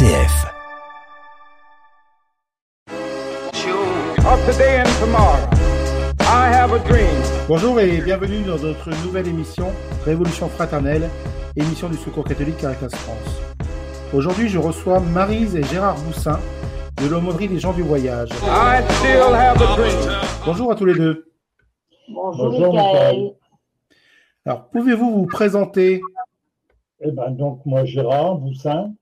RCF. Bonjour et bienvenue dans notre nouvelle émission Révolution fraternelle, émission du Secours catholique Caritas France. Aujourd'hui, je reçois Marise et Gérard Boussin de l'aumônerie des gens du voyage. Bonjour à tous les deux. Bonjour, Michael. Alors, pouvez-vous vous présenter? Eh ben, donc, moi, Gérard Boussin,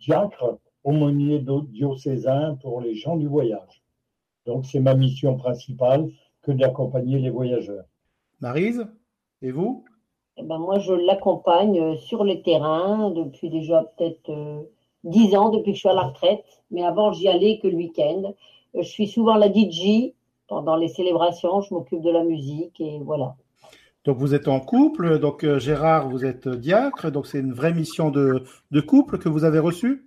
diacre, aumônier diocésain pour les gens du voyage. Donc, c'est ma mission principale que d'accompagner les voyageurs. Marise Et vous? Eh ben, Moi, je l'accompagne sur les terrains depuis déjà peut-être euh, dix ans, depuis que je suis à la retraite. Mais avant, j'y allais que le week-end. Euh, je suis souvent la DJ pendant les célébrations. Je m'occupe de la musique et voilà. Donc vous êtes en couple, donc euh, Gérard, vous êtes diacre, donc c'est une vraie mission de, de couple que vous avez reçue?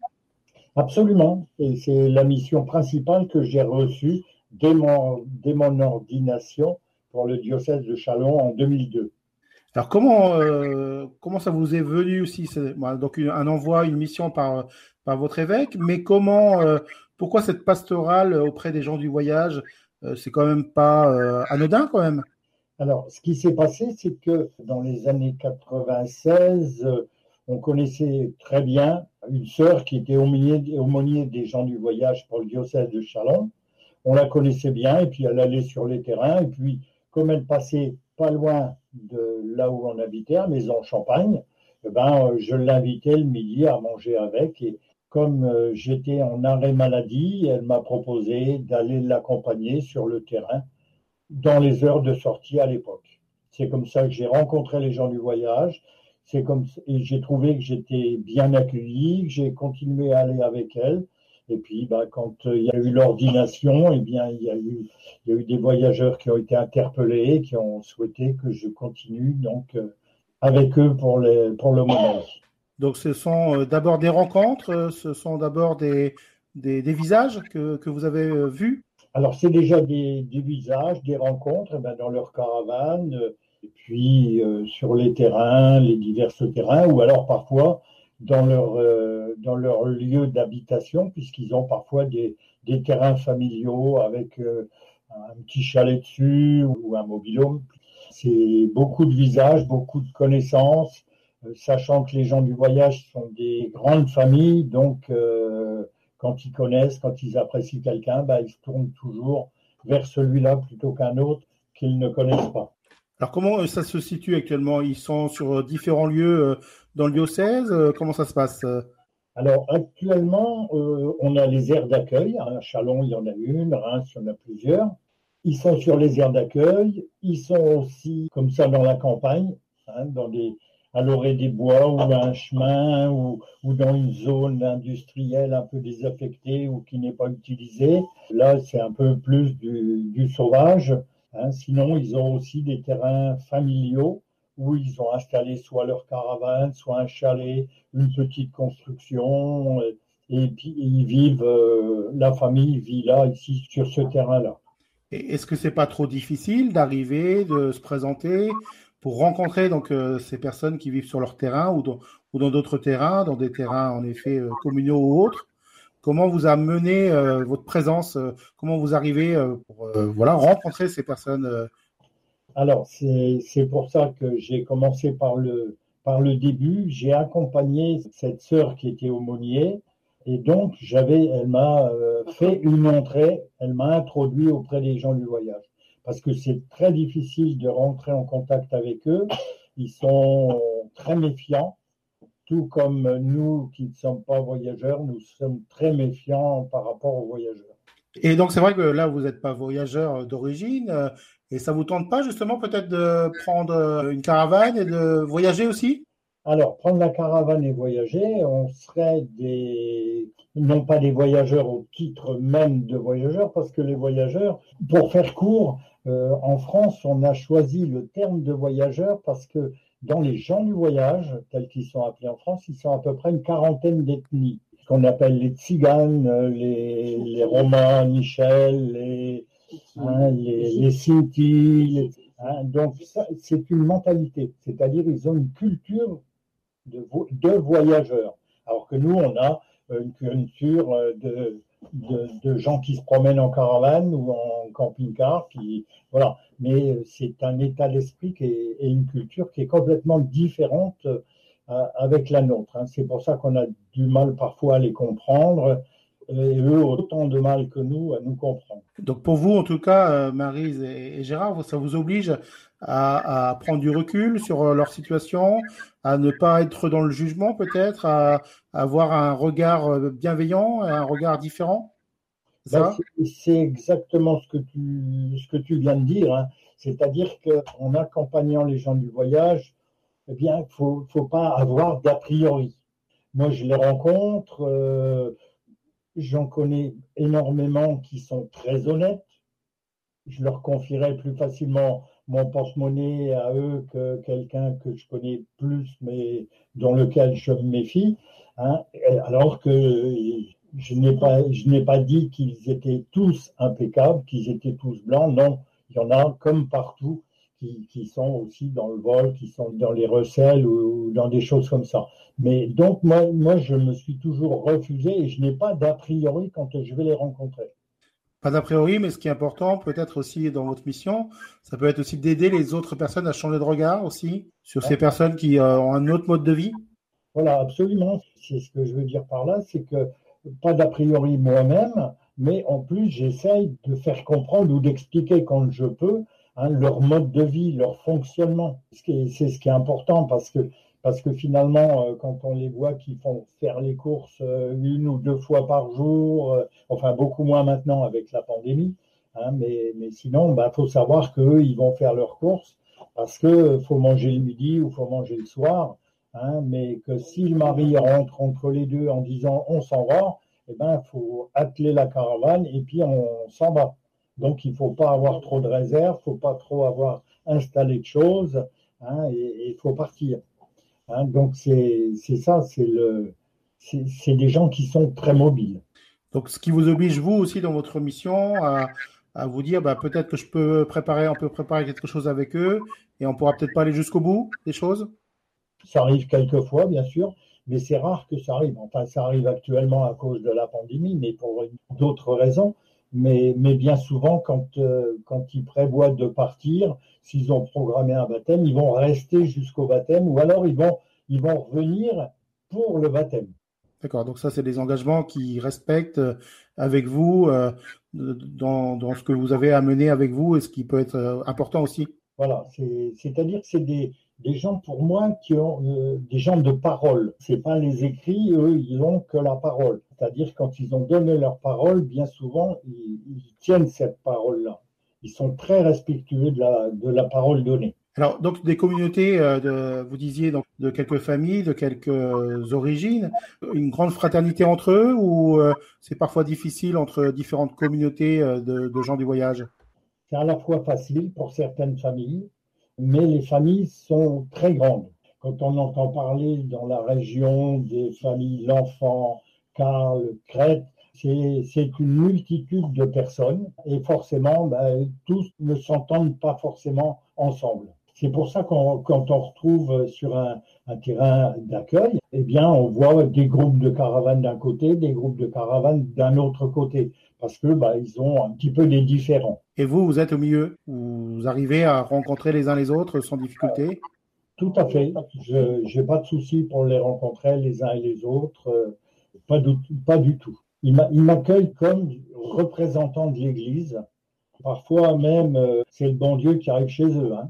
Absolument, et c'est la mission principale que j'ai reçue dès mon, dès mon ordination pour le diocèse de Chalon en 2002. Alors comment, euh, comment ça vous est venu aussi? Donc un envoi, une mission par, par votre évêque, mais comment, euh, pourquoi cette pastorale auprès des gens du voyage? C'est quand même pas anodin quand même alors, ce qui s'est passé, c'est que dans les années 96, on connaissait très bien une sœur qui était aumônier, des gens du voyage pour le diocèse de Chalon. On la connaissait bien et puis elle allait sur les terrains. Et puis, comme elle passait pas loin de là où on habitait, à Maison-Champagne, eh ben, je l'invitais le midi à manger avec. Et comme euh, j'étais en arrêt maladie, elle m'a proposé d'aller l'accompagner sur le terrain dans les heures de sortie à l'époque. C'est comme ça que j'ai rencontré les gens du voyage. C'est comme et j'ai trouvé que j'étais bien accueilli, que j'ai continué à aller avec elle. Et puis, bah, quand euh, il y a eu l'ordination, eh bien, il y a eu, y a eu des voyageurs qui ont été interpellés, qui ont souhaité que je continue donc euh, avec eux pour les pour le moment. Donc, ce sont euh, d'abord des rencontres, ce sont d'abord des, des, des, visages que, que vous avez vus? Alors, c'est déjà des, visages, des rencontres eh ben, dans leur caravane, euh, et puis euh, sur les terrains, les divers terrains, ou alors parfois dans leur, euh, dans leur lieu d'habitation, puisqu'ils ont parfois des, des, terrains familiaux avec un petit chalet dessus ou un mobilhome. C'est beaucoup de visages, beaucoup de connaissances, sachant que les gens du voyage sont des grandes familles, donc quand ils connaissent, quand ils apprécient quelqu'un, bah, ils se tournent toujours vers celui-là plutôt qu'un autre qu'ils ne connaissent pas. Alors comment euh, ça se situe actuellement? Ils sont sur euh, différents lieux euh, dans le diocèse Comment ça se passe Alors actuellement, on a les aires d'accueil. À Chalon, il y en a une, Reims, il y en a plusieurs. Ils sont sur les aires d'accueil. Ils sont aussi comme ça dans la campagne, hein, dans des, à l'orée des bois ou à un chemin ou, ou, dans une zone industrielle un peu désaffectée ou qui n'est pas utilisée. Là, c'est un peu plus du, du sauvage. Hein. Sinon, ils ont aussi des terrains familiaux où ils ont installé soit leur caravane, soit un chalet, une petite construction, et puis ils vivent, euh, la famille vit là, ici, sur ce terrain-là. Est-ce que c'est pas trop difficile d'arriver, de se présenter pour rencontrer donc euh, ces personnes qui vivent sur leur terrain ou dans d'autres terrains, dans des terrains en effet euh, communaux ou autres. Comment vous a mené euh, votre présence Comment vous arrivez pour voilà rencontrer ces personnes Alors c'est pour ça que j'ai commencé par le par le début. J'ai accompagné cette sœur qui était aumônier et donc j'avais elle m'a fait une entrée, elle m'a introduit auprès des gens du voyage parce que c'est très difficile de rentrer en contact avec eux. Ils sont très méfiants, tout comme nous qui ne sommes pas voyageurs, nous sommes très méfiants par rapport aux voyageurs. Et donc c'est vrai que là, vous n'êtes pas voyageur d'origine, euh, et ça vous tente pas justement peut-être de prendre une caravane et de voyager aussi? Alors, prendre la caravane et voyager, on serait des, non pas des voyageurs au titre même de voyageurs, parce que les voyageurs, pour faire court, euh, en France, on a choisi le terme de voyageur parce que dans les gens du voyage, tels qu'ils sont appelés en France, ils sont à peu près une quarantaine d'ethnies, ce qu'on appelle les tziganes, les, les romains, Michel, les, hein, les, les Sinti. Hein, donc, c'est une mentalité, c'est-à-dire ils ont une culture de, de voyageurs. Alors que nous, on a une culture de, de, gens qui se promènent en caravane ou en camping-car. Qui, voilà. Mais c'est un état d'esprit et une culture qui est complètement différente avec la nôtre. Hein. C'est pour ça qu'on a du mal parfois à les comprendre et eux autant de mal que nous à nous comprendre. Donc pour vous, en tout cas, euh, Marise et, Gérard, ça vous oblige à, prendre du recul sur euh, leur situation, à ne pas être dans le jugement peut-être, à, avoir un regard euh, bienveillant, un regard différent ben, C'est exactement ce que tu, ce que tu viens de dire. Hein. C'est-à-dire qu'en accompagnant les gens du voyage, eh bien, il ne faut, faut, pas avoir d'a priori. Moi, je les rencontre, J'en connais énormément qui sont très honnêtes. Je leur confierai plus facilement mon porte-monnaie à eux que quelqu'un que je connais plus, mais dans lequel je me méfie. Hein. alors que je n'ai pas, pas dit qu'ils étaient tous impeccables, qu'ils étaient tous blancs. Non, il y en a comme partout qui, sont aussi dans le vol, qui sont dans les recels ou, dans des choses comme ça. Mais donc, moi, moi, je me suis toujours refusé et je n'ai pas d'a priori quand je vais les rencontrer. Pas d'a priori, mais ce qui est important, peut-être aussi dans votre mission, ça peut être aussi d'aider les autres personnes à changer de regard aussi sur ces personnes qui euh, ont un autre mode de vie. Voilà, absolument. C'est ce que je veux dire par là, c'est que pas d'a priori moi-même, mais en plus, j'essaye de faire comprendre ou d'expliquer quand je peux Hein, leur mode de vie, leur fonctionnement. C'est ce qui est important parce que, parce que finalement, euh, quand on les voit qui font faire les courses euh, une ou deux fois par jour, euh, enfin beaucoup moins maintenant avec la pandémie, hein, mais, mais sinon, il bah, faut savoir qu'eux, ils vont faire leurs courses parce qu'il faut manger le midi ou faut manger le soir. Hein, mais que si le mari rentre entre les deux en disant on s'en va, eh ben, il faut atteler la caravane et puis on s'en va. Donc, il ne faut pas avoir trop de réserves, il ne faut pas trop avoir installé de choses, hein, et il faut partir. Hein. donc, c'est ça, c'est le, c'est des gens qui sont très mobiles. Donc, ce qui vous oblige, vous aussi, dans votre mission, à, à vous dire, bah, peut-être que je peux préparer, on peut préparer quelque chose avec eux, et on pourra peut-être pas aller jusqu'au bout des choses? Ça arrive quelquefois, bien sûr, mais c'est rare que ça arrive. Enfin, ça arrive actuellement à cause de la pandémie, mais pour d'autres raisons. Mais, mais bien souvent, quand, euh, quand ils prévoient de partir, s'ils ont programmé un baptême, ils vont rester jusqu'au baptême ou alors ils vont, ils vont revenir pour le baptême. D'accord, donc ça, c'est des engagements qui respectent euh, avec vous euh, dans, dans, ce que vous avez à mener avec vous et ce qui peut être important aussi. Voilà, c'est-à-dire que c'est des, des gens pour moi qui ont euh, des gens de parole. C'est pas les écrits, eux, ils n'ont que la parole. C'est-à-dire quand ils ont donné leur parole, bien souvent, ils, tiennent cette parole-là. Ils sont très respectueux de la, de la parole donnée. Alors, donc des communautés, euh, de, vous disiez donc de quelques familles, de quelques origines, une grande fraternité entre eux ou euh, c'est parfois difficile entre différentes communautés de, de gens du voyage? C'est à la fois facile pour certaines familles mais les familles sont très grandes. Quand on entend parler dans la région des familles L'Enfant, Karl, Crète, c'est une multitude de personnes et forcément, ben, tous ne s'entendent pas forcément ensemble. C'est pour ça qu'on quand on retrouve sur un, un terrain d'accueil, eh bien, on voit des groupes de caravanes d'un côté, des groupes de caravanes d'un autre côté parce que bah, ils ont un petit peu des différents. Et vous, vous êtes au milieu Vous arrivez à rencontrer les uns les autres sans difficulté? Tout à fait. Je n'ai pas de souci pour les rencontrer les uns et les autres. Pas du, pas du tout. Ils m'accueillent comme représentant de l'Église. Parfois même, euh, c'est le bon Dieu qui arrive chez eux. Hein.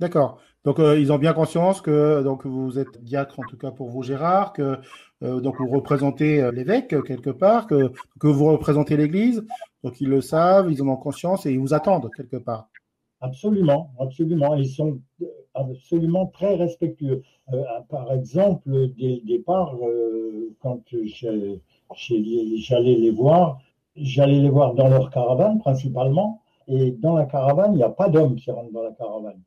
D'accord. Donc euh, ils ont bien conscience que donc vous êtes diacre en tout cas pour vous Gérard, que euh, donc vous représentez l'évêque quelque part, que, que vous représentez l'Église. Donc ils le savent, ils en ont conscience et ils vous attendent quelque part. Absolument, absolument. Ils sont absolument très respectueux. par exemple, dès le départ, quand j'allais les voir, j'allais les voir dans leur caravane principalement. Et dans la caravane, il n'y a pas d'hommes qui rentrent dans la caravane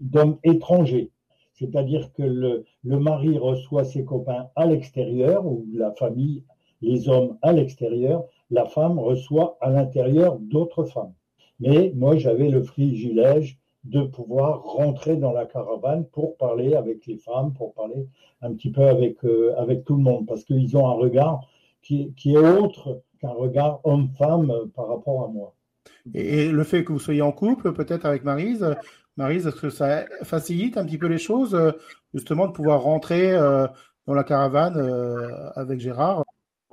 d'hommes étrangers. C'est-à-dire que le, mari reçoit ses copains à l'extérieur, ou la famille, les hommes à l'extérieur, la femme reçoit à l'intérieur d'autres femmes. Mais moi, j'avais le privilège de pouvoir rentrer dans la caravane pour parler avec les femmes, pour parler un petit peu avec, euh, avec tout le monde, parce qu'ils ont un regard qui, qui est autre qu'un regard homme-femme par rapport à moi. Et, le fait que vous soyez en couple, peut-être avec Marise, Marise, est-ce que ça facilite un petit peu les choses, justement, de pouvoir rentrer dans la caravane avec Gérard?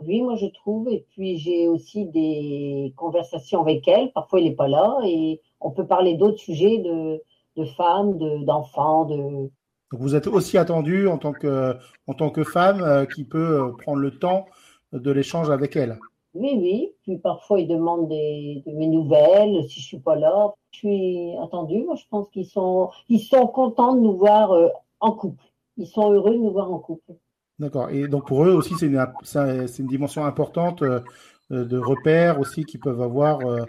Oui, moi je trouve. Et puis j'ai aussi des conversations avec elle. Parfois, il n'est pas là et on peut parler d'autres sujets de, de femmes, d'enfants. De, Donc vous êtes aussi attendu en tant que, en tant que femme euh, qui peut euh, prendre le temps de l'échange avec elle. Oui, oui. Puis parfois, ils demandent des, de mes nouvelles si je suis pas là. Je suis attendue. Moi, je pense qu'ils sont, ils sont contents de nous voir euh, en couple. Ils sont heureux de nous voir en couple. D'accord. Et donc pour eux aussi, c'est une, une, dimension importante euh, de repères aussi qu'ils peuvent avoir. Euh,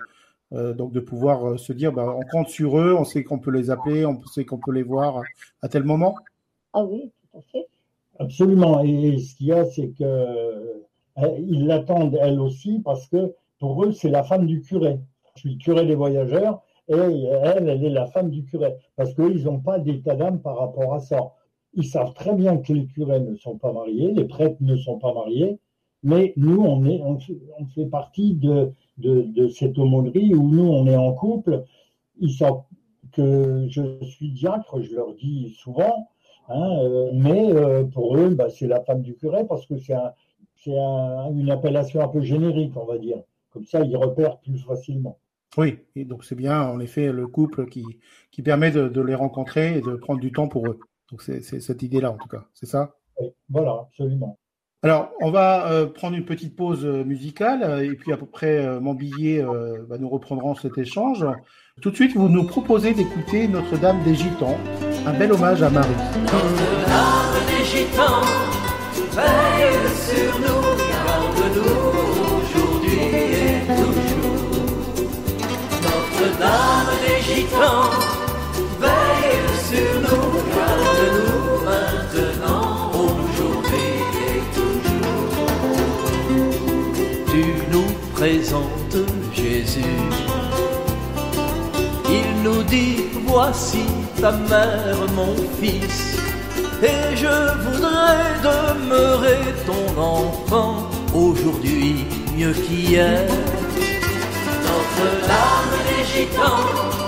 euh, donc de pouvoir se dire, bah, on compte sur eux, on sait qu'on peut les appeler, on sait qu'on peut les voir à tel moment. Ah oui, tout à fait. Absolument. Et ce qu'il y a, c'est que ils l'attendent elle aussi parce que pour eux, c'est la femme du curé. Je suis le curé des voyageurs et elle, elle est la femme du curé parce qu'ils n'ont pas d'état d'âme par rapport à ça. Ils savent très bien que les curés ne sont pas mariés, les prêtres ne sont pas mariés, mais nous, on, est, fait partie de, cette aumônerie où nous, on est en couple. Ils savent que je suis diacre, je leur dis souvent, hein, euh, mais euh, pour eux, bah, c'est la femme du curé parce que c'est un, une appellation un peu générique, on va dire. Comme ça, ils repèrent plus facilement. Oui, et donc c'est bien en effet le couple qui, permet de, les rencontrer et de prendre du temps pour eux. Donc c'est cette idée-là en tout cas, c'est ça? Oui, Voilà, absolument. Alors, on va euh, prendre une petite pause euh, musicale euh, et puis à peu près mon billet, bah, nous reprendrons cet échange. Tout de suite, vous nous proposez d'écouter Notre-Dame des Gitans, un bel hommage à Marie. Notre-Dame des Gitans, nous présentes Jésus. Il nous dit, voici ta mère, mon fils. Et je voudrais demeurer ton enfant aujourd'hui mieux qu'hier. Notre âme des gitans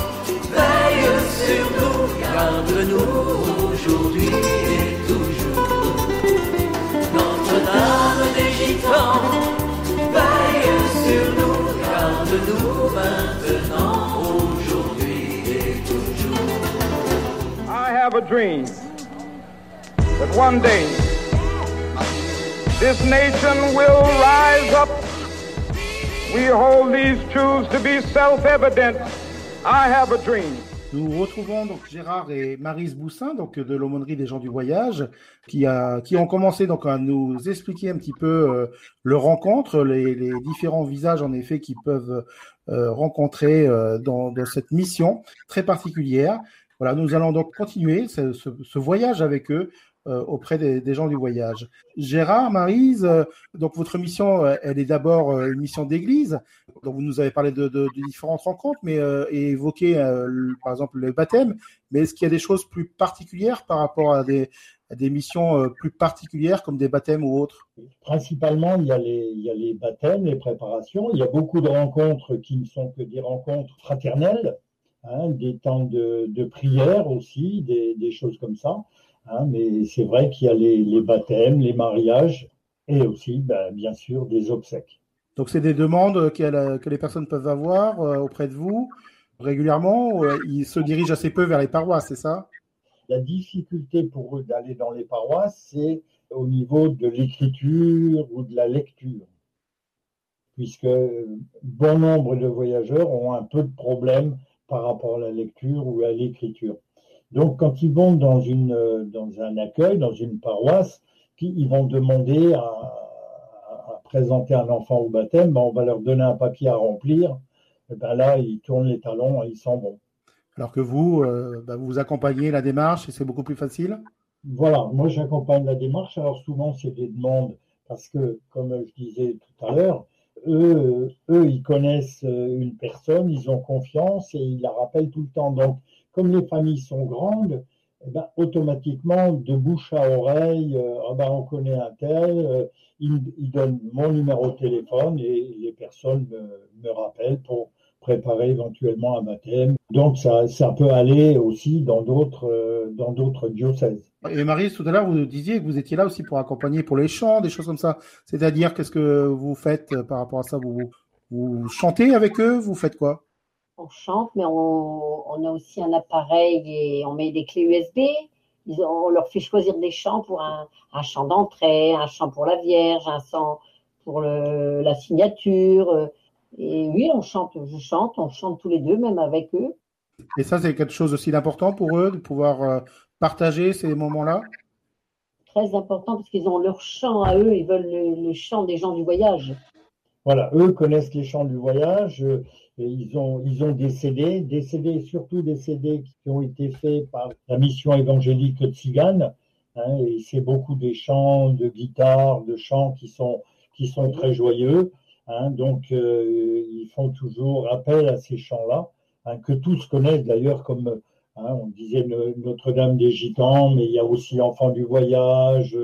veille sur nous, garde-nous aujourd'hui et toujours. Notre-Dame des Gitans, dream that one day this nation will rise up. We hold these truths to be self-evident nous retrouvons donc Gérard et Marise Boussin, donc de l'aumônerie des gens du voyage, qui, ont commencé donc à nous expliquer un petit peu euh, leur rencontre, les, différents visages en effet qu'ils peuvent euh, rencontrer euh, dans, cette mission très particulière. Voilà, nous allons donc continuer ce, voyage avec eux euh, auprès des, gens du voyage. Gérard, Marise, euh, donc votre mission, euh, elle est d'abord une mission d'église. Donc vous nous avez parlé de, différentes rencontres, mais et évoqué par exemple le baptême. Mais est-ce qu'il y a des choses plus particulières par rapport à des, missions plus particulières comme des baptêmes ou autres? Principalement, il y a les baptêmes, les préparations. Il y a beaucoup de rencontres qui ne sont que des rencontres fraternelles, hein, des temps de, de prière aussi, des, des choses comme ça. Hein, mais c'est vrai qu'il y a les, baptêmes, les mariages et aussi, ben, bien sûr, des obsèques. Donc, c'est des demandes que les personnes peuvent avoir euh, auprès de vous régulièrement. Euh, ils se dirigent assez peu vers les paroisses, c'est ça? La difficulté pour eux d'aller dans les paroisses, c'est au niveau de l'écriture ou de la lecture. Puisque bon nombre de voyageurs ont un peu de problèmes par rapport à la lecture ou à l'écriture. Donc, quand ils vont dans, une, dans un accueil, dans une paroisse, ils vont demander à, présenter un enfant au baptême, ben, on va leur donner un papier à remplir. Et ben là, ils tournent les talons et ils s'en vont. Alors que vous, euh, ben, vous accompagnez la démarche et c'est beaucoup plus facile? Voilà, moi j'accompagne la démarche. Alors souvent, c'est des demandes parce que, comme je disais tout à l'heure, eux, eux, ils connaissent euh, une personne, ils ont confiance et ils la rappellent tout le temps. Donc, comme les familles sont grandes, eh ben, automatiquement, de bouche à oreille, euh, ah ben, on connaît un tel, euh, il, donne mon numéro de téléphone et les personnes me, me, rappellent pour préparer éventuellement un baptême. Donc ça, ça peut aller aussi dans d'autres euh, dans d'autres diocèses. Et Marie, tout à l'heure, vous disiez que vous étiez là aussi pour accompagner pour les chants, des choses comme ça. C'est-à-dire, qu'est-ce que vous faites par rapport à ça? Vous, vous chantez avec eux? Vous faites quoi? On chante, mais on, on, a aussi un appareil et on met des clés USB. Ils, on leur fait choisir des chants pour un, un chant d'entrée, un chant pour la Vierge, un chant pour le, la signature. Et oui, on chante, je chante, on chante tous les deux, même avec eux. Et ça, c'est quelque chose aussi d'important pour eux, de pouvoir euh, partager ces moments-là? Très important, parce qu'ils ont leur chant à eux, ils veulent le, le chant des gens du voyage. Voilà, eux connaissent les chants du voyage. Et ils ont, ils ont des CD, des CD, surtout des CD qui ont été faits par la mission évangélique Tzigane. Hein, et c'est beaucoup des chants de guitare, de chants qui sont, qui sont très joyeux. Hein, donc, euh, ils font toujours appel à ces chants-là, hein, que tous connaissent d'ailleurs, comme hein, on disait Notre-Dame des Gitans, mais il y a aussi l'Enfant du Voyage,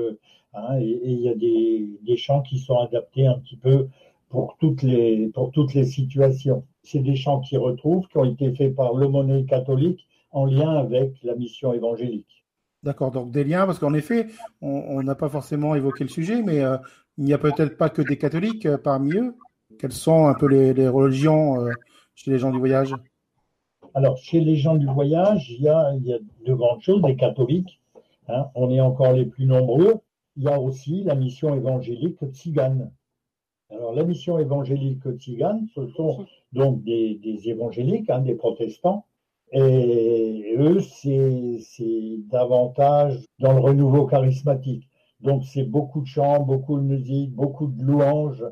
hein, et, il y a des, des chants qui sont adaptés un petit peu pour toutes les, pour toutes les situations. C'est des chants qui retrouvent, qui ont été faits par l'aumônerie catholique en lien avec la mission évangélique. D'accord, donc des liens, parce qu'en effet, on n'a pas forcément évoqué le sujet, mais euh, il n'y a peut-être pas que des catholiques euh, parmi eux. Quelles sont un peu les, religions euh, chez les gens du voyage? Alors, chez les gens du voyage, il y a, il y a de grandes choses, des catholiques. Hein, on est encore les plus nombreux. Il y a aussi la mission évangélique tzigane. Alors, la mission évangélique tzigane, ce sont donc des, des évangéliques, hein, des protestants, et eux, c'est davantage dans le renouveau charismatique. Donc, c'est beaucoup de chants, beaucoup de musique, beaucoup de louanges.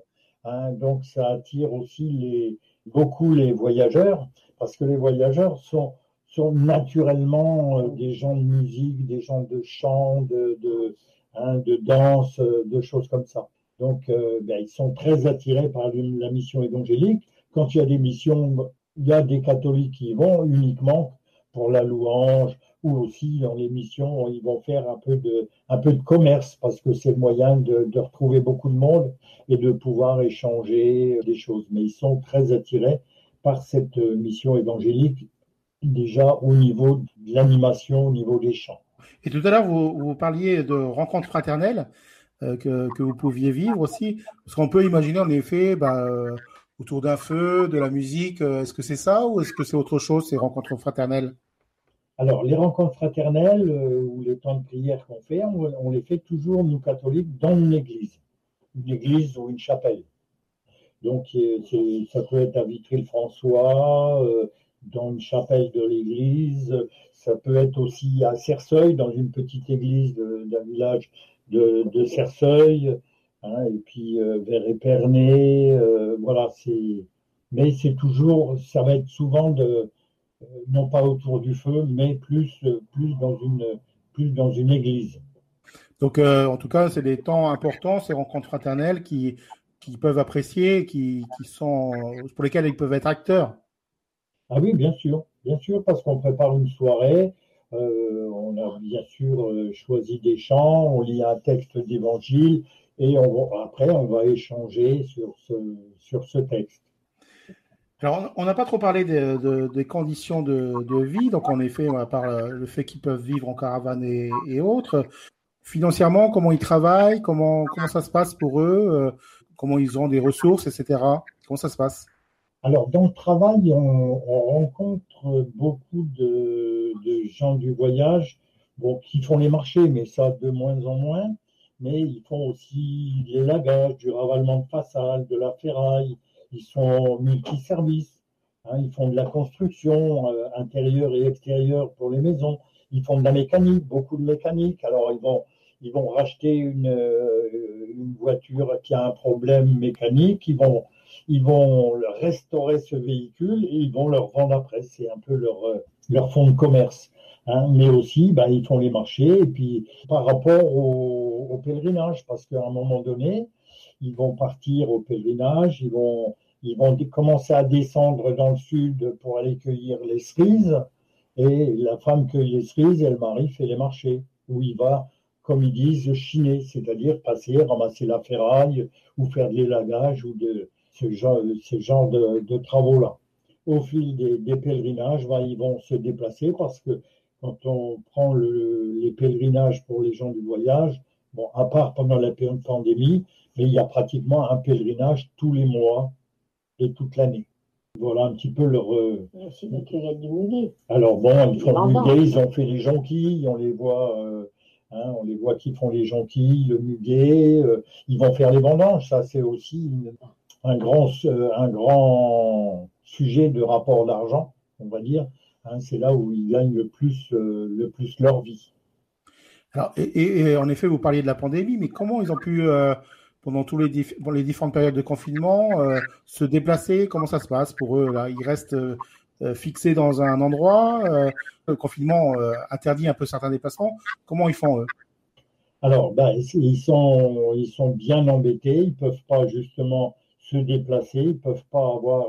Hein, donc, ça attire aussi les, beaucoup les voyageurs, parce que les voyageurs sont, sont naturellement euh, des gens de musique, des gens de chant, de, de, hein, de danse, de choses comme ça. Donc, euh, ben, ils sont très attirés par la mission évangélique. Quand il y a des missions, il y a des catholiques qui y vont uniquement pour la louange ou aussi dans les missions, ils vont faire un peu de, un peu de commerce parce que c'est le moyen de, de, retrouver beaucoup de monde et de pouvoir échanger des choses. Mais ils sont très attirés par cette mission évangélique déjà au niveau de l'animation, au niveau des chants. Et tout à l'heure, vous, vous parliez de rencontres fraternelles. Euh, que, que, vous pouviez vivre aussi Parce qu'on peut imaginer en effet bah, euh, autour d'un feu, de la musique. Euh, est-ce que c'est ça ou est-ce que c'est autre chose, ces rencontres fraternelles? Alors, les rencontres fraternelles ou les temps de prière qu'on fait, on, les fait toujours, nous catholiques, dans une église. Une église ou une chapelle. Donc, ça peut être à Vitry-le-François, euh, dans une chapelle de l'église. Ça peut être aussi à Cerceuil, dans une petite église d'un village de, de Cerceuil, hein, et puis euh, vers Épernay, euh, voilà, c'est, mais c'est toujours, ça va être souvent de, euh, non pas autour du feu, mais plus, plus dans une, plus dans une église. Donc, euh, en tout cas, c'est des temps importants, ces rencontres fraternelles qui, qui peuvent apprécier, qui, qui sont, pour lesquelles ils peuvent être acteurs. Ah oui, bien sûr, bien sûr, parce qu'on prépare une soirée, euh, on a bien sûr euh, choisi des chants, on lit un texte d'évangile et on, après on va échanger sur ce, sur ce texte. Alors, on n'a pas trop parlé de, de, des conditions de, vie, donc en effet, à part le fait qu'ils peuvent vivre en caravane et, autres, financièrement, comment ils travaillent, comment, comment ça se passe pour eux, euh, comment ils ont des ressources, etc. Comment ça se passe? Alors, dans le travail, on, on rencontre beaucoup de, gens du voyage qui font les marchés, mais ça de moins en moins. Mais ils font aussi les lagages, du ravalement de façade, de la ferraille. Ils sont multiservices. Hein, ils font de la construction euh, intérieure et extérieure pour les maisons. Ils font de la mécanique, beaucoup de mécanique. Alors, ils vont, ils vont racheter une, euh, voiture qui a un problème mécanique. Ils vont ils vont restaurer ce véhicule et ils vont leur vendre après. C'est un peu leur, euh, leur fonds de commerce. Hein. Mais aussi, bah, ils font les marchés et puis par rapport au, au pèlerinage, parce qu'à un moment donné, ils vont partir au pèlerinage, ils vont, ils vont commencer à descendre dans le sud pour aller cueillir les cerises. Et la femme cueille les cerises et le mari fait les marchés, où il va, comme ils disent, chiner, c'est-à-dire passer, ramasser la ferraille ou faire de l'élagage ou de ce genre, de, travaux-là. Au fil des, pèlerinages, ben, ils vont se déplacer parce que quand on prend les pèlerinages pour les gens du voyage, bon, à part pendant la pandémie, mais il y a pratiquement un pèlerinage tous les mois et toute l'année. Voilà un petit peu leur. Euh, aussi du muguet. Alors bon, ils font le muguet, ils ont fait les jonquilles, on les voit, euh, hein, on les voit qui font les jonquilles, le muguet, euh, ils vont faire les vendanges. Ça, c'est aussi un grand, un grand sujet de rapport d'argent, on va dire. Hein, c'est là où ils gagnent le plus, le plus leur vie. Alors, et, en effet, vous parliez de la pandémie, mais comment ils ont pu pendant tous les, différentes périodes de confinement, euh, se déplacer Comment ça se passe pour eux là? Ils restent euh, euh, fixés dans un endroit Le confinement interdit un peu certains déplacements. Comment ils font eux? Alors, ben, ils, sont, ils sont bien embêtés. Ils ne peuvent pas justement se déplacer. Ils ne peuvent pas avoir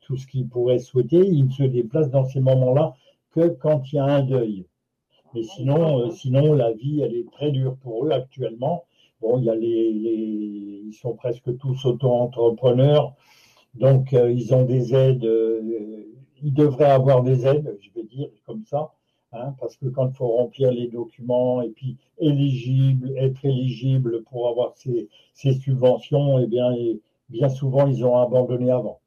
tout ce qu'ils pourraient souhaiter. Ils ne se déplacent dans ces moments-là que quand il y a un deuil. Mais sinon, sinon, la vie, elle est très dure pour eux actuellement. Bon, il y a les, ils sont presque tous auto-entrepreneurs, donc euh, ils ont des aides. Euh, ils devraient avoir des aides, je vais dire comme ça, hein, parce que quand il faut remplir les documents et puis éligible, être éligible pour avoir ces, ces subventions, eh bien, bien souvent ils ont abandonné avant.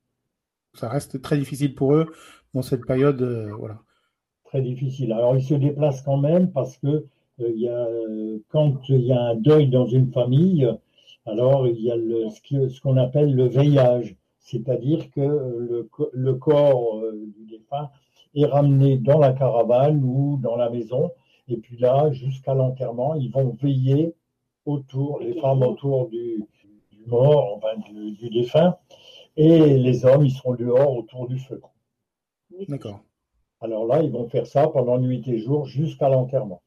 Ça reste très difficile pour eux dans cette période, euh, voilà. Très difficile. Alors ils se déplacent quand même parce que il y a, quand il y a un deuil dans une famille, alors il y a le, ce qu'on appelle le veillage, c'est-à-dire que le, le, corps euh, du défunt est ramené dans la caravane ou dans la maison, et puis là, jusqu'à l'enterrement, ils vont veiller autour, les femmes autour du, du mort, enfin du, du, défunt, et les hommes, ils seront dehors autour du feu. D'accord. Alors là, ils vont faire ça pendant nuit et jour jusqu'à l'enterrement.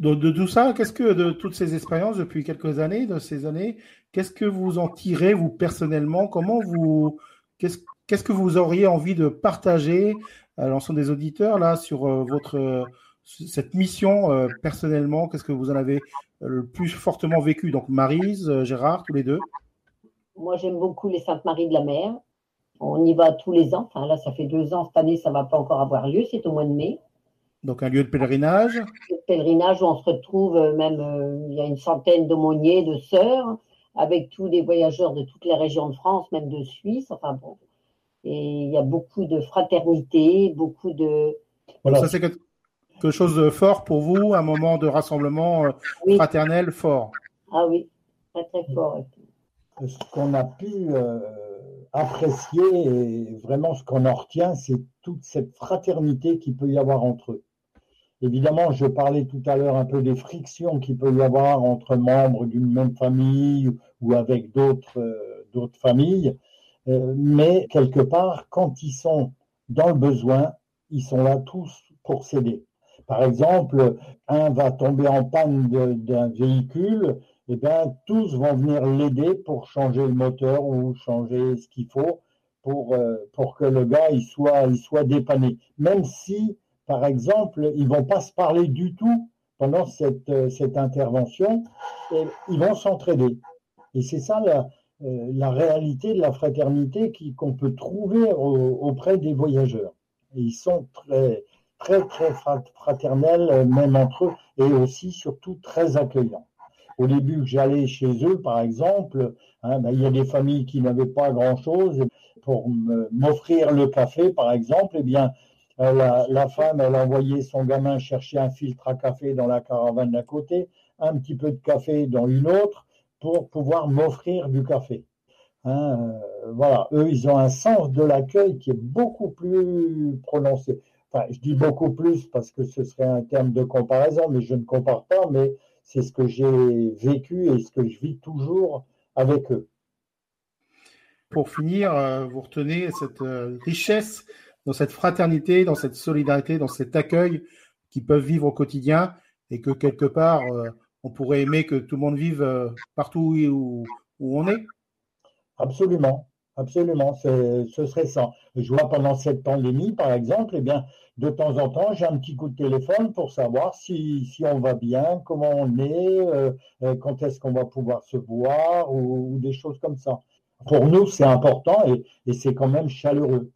De, tout ça, qu'est-ce que de toutes ces expériences depuis quelques années, de ces années, qu'est-ce que vous en tirez vous personnellement? Comment vous qu'est-ce que vous auriez envie de partager à l'ensemble des auditeurs là sur euh, votre cette mission euh, personnellement? Qu'est-ce que vous en avez le plus fortement vécu? Donc Marise, euh, Gérard, tous les deux. Moi, j'aime beaucoup les Saintes Maries de la Mer. On y va tous les ans. Enfin, là, ça fait deux ans. Cette année, ça va pas encore avoir lieu. C'est au mois de mai. Donc un lieu de pèlerinage. Un pèlerinage où on se retrouve euh, même, euh, il y a une centaine d'aumôniers, de sœurs, avec tous les voyageurs de toutes les régions de France, même de Suisse. Enfin bon. Et il y a beaucoup de fraternité, beaucoup de. Voilà. Ça c'est quelque chose de fort pour vous, un moment de rassemblement euh, fraternel fort. Ah oui, très très fort. Ce qu'on a pu apprécier et vraiment ce qu'on en retient, c'est toute cette fraternité qu'il peut y avoir entre eux. Évidemment, je parlais tout à l'heure un peu des frictions qu'il peut y avoir entre membres d'une même famille ou avec d'autres euh, familles, euh, mais quelque part, quand ils sont dans le besoin, ils sont là tous pour s'aider. Par exemple, un va tomber en panne d'un véhicule, et eh bien, tous vont venir l'aider pour changer le moteur ou changer ce qu'il faut pour, euh, que le gars il soit, soit dépanné. Même si par exemple, ils vont pas se parler du tout pendant cette, euh, cette intervention, et ils vont s'entraider. Et c'est ça la, euh, la, réalité de la fraternité qu'on peut trouver auprès des voyageurs. Ils sont très, très, très fraternels, euh, même entre eux, et aussi, surtout, très accueillants. Au début que j'allais chez eux, par exemple, hein, ben, il y a des familles qui n'avaient pas grand-chose. Pour m'offrir le café, par exemple, eh bien, euh, la, femme, elle envoyait son gamin chercher un filtre à café dans la caravane d'à côté, un petit peu de café dans une autre pour pouvoir m'offrir du café. Hein, euh, voilà, eux, ils ont un sens de l'accueil qui est beaucoup plus prononcé. Enfin, je dis beaucoup plus parce que ce serait un terme de comparaison, mais je ne compare pas, mais c'est ce que j'ai vécu et ce que je vis toujours avec eux. Pour finir, euh, vous retenez cette richesse dans cette fraternité, dans cette solidarité, dans cet accueil qu'ils peuvent vivre au quotidien et que quelque part, euh, on pourrait aimer que tout le monde vive euh, partout où, on est Absolument. absolument, ce serait ça. Je vois pendant cette pandémie, par exemple, eh bien, de temps en temps, j'ai un petit coup de téléphone pour savoir si, si on va bien, comment on est, euh, quand est-ce qu'on va pouvoir se voir ou, des choses comme ça. Pour nous, c'est important et c'est quand même chaleureux.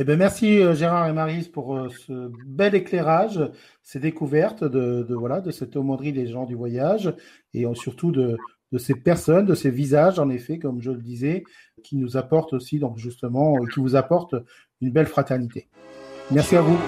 Eh bien, merci euh, Gérard et Marise pour ce bel éclairage, ces découvertes de, voilà de cette aumônerie des gens du voyage et surtout de, de ces personnes, de ces visages, en effet, comme je le disais, qui nous apportent aussi, donc justement, qui vous apportent une belle fraternité. Merci à vous.